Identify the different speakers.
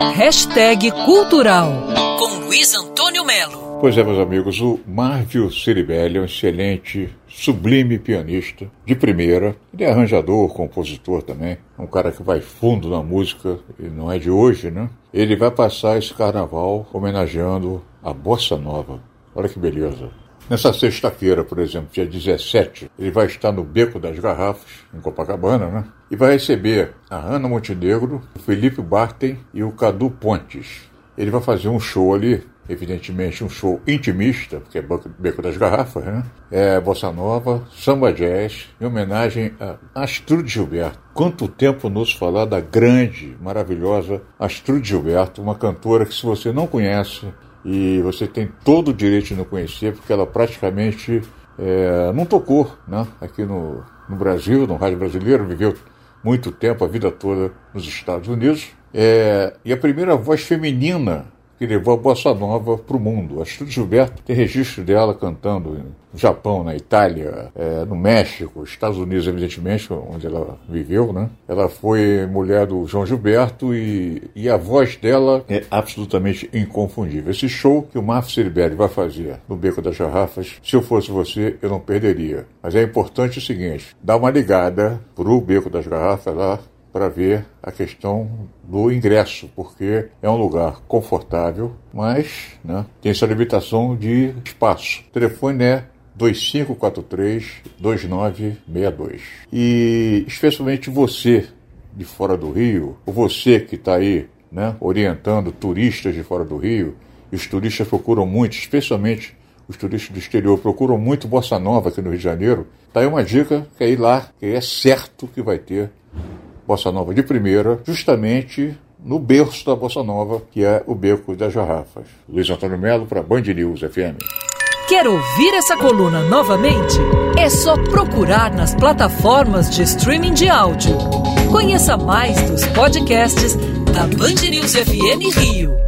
Speaker 1: Hashtag Cultural com Luiz Antônio Melo.
Speaker 2: Pois é, meus amigos, o Marvio Ciribelli é um excelente, sublime pianista de primeira. Ele é arranjador, compositor também. Um cara que vai fundo na música e não é de hoje, né? Ele vai passar esse carnaval homenageando a Bossa Nova. Olha que beleza. Nessa sexta-feira, por exemplo, dia 17, ele vai estar no Beco das Garrafas, em Copacabana, né? E vai receber a Ana Montenegro, o Felipe Bartem e o Cadu Pontes. Ele vai fazer um show ali, evidentemente um show intimista, porque é Beco das Garrafas, né? É bossa nova, samba jazz, em homenagem a Astrude Gilberto. Quanto tempo nos falar da grande, maravilhosa Astrude Gilberto, uma cantora que se você não conhece, e você tem todo o direito de não conhecer, porque ela praticamente é, não tocou né, aqui no, no Brasil, no rádio brasileiro, viveu muito tempo, a vida toda nos Estados Unidos. É, e a primeira voz feminina que levou a bossa nova para o mundo. A Astrid Gilberto tem registro dela cantando no Japão, na Itália, é, no México, Estados Unidos, evidentemente, onde ela viveu, né? Ela foi mulher do João Gilberto e, e a voz dela é absolutamente inconfundível. Esse show que o Marcos Ceribelli vai fazer no Beco das Garrafas, se eu fosse você, eu não perderia. Mas é importante o seguinte, dá uma ligada pro Beco das Garrafas lá, para ver a questão do ingresso, porque é um lugar confortável, mas né, tem essa limitação de espaço. O telefone é 2543-2962. E especialmente você de fora do Rio, ou você que está aí né, orientando turistas de fora do Rio, os turistas procuram muito, especialmente os turistas do exterior procuram muito Bossa Nova aqui no Rio de Janeiro, tá aí uma dica que é ir lá, que é certo que vai ter bossa nova de primeira, justamente no berço da bossa nova, que é o Beco das Garrafas. Luiz Antônio Melo para Band News FM.
Speaker 1: Quer ouvir essa coluna novamente? É só procurar nas plataformas de streaming de áudio. Conheça mais dos podcasts da Band News FM Rio.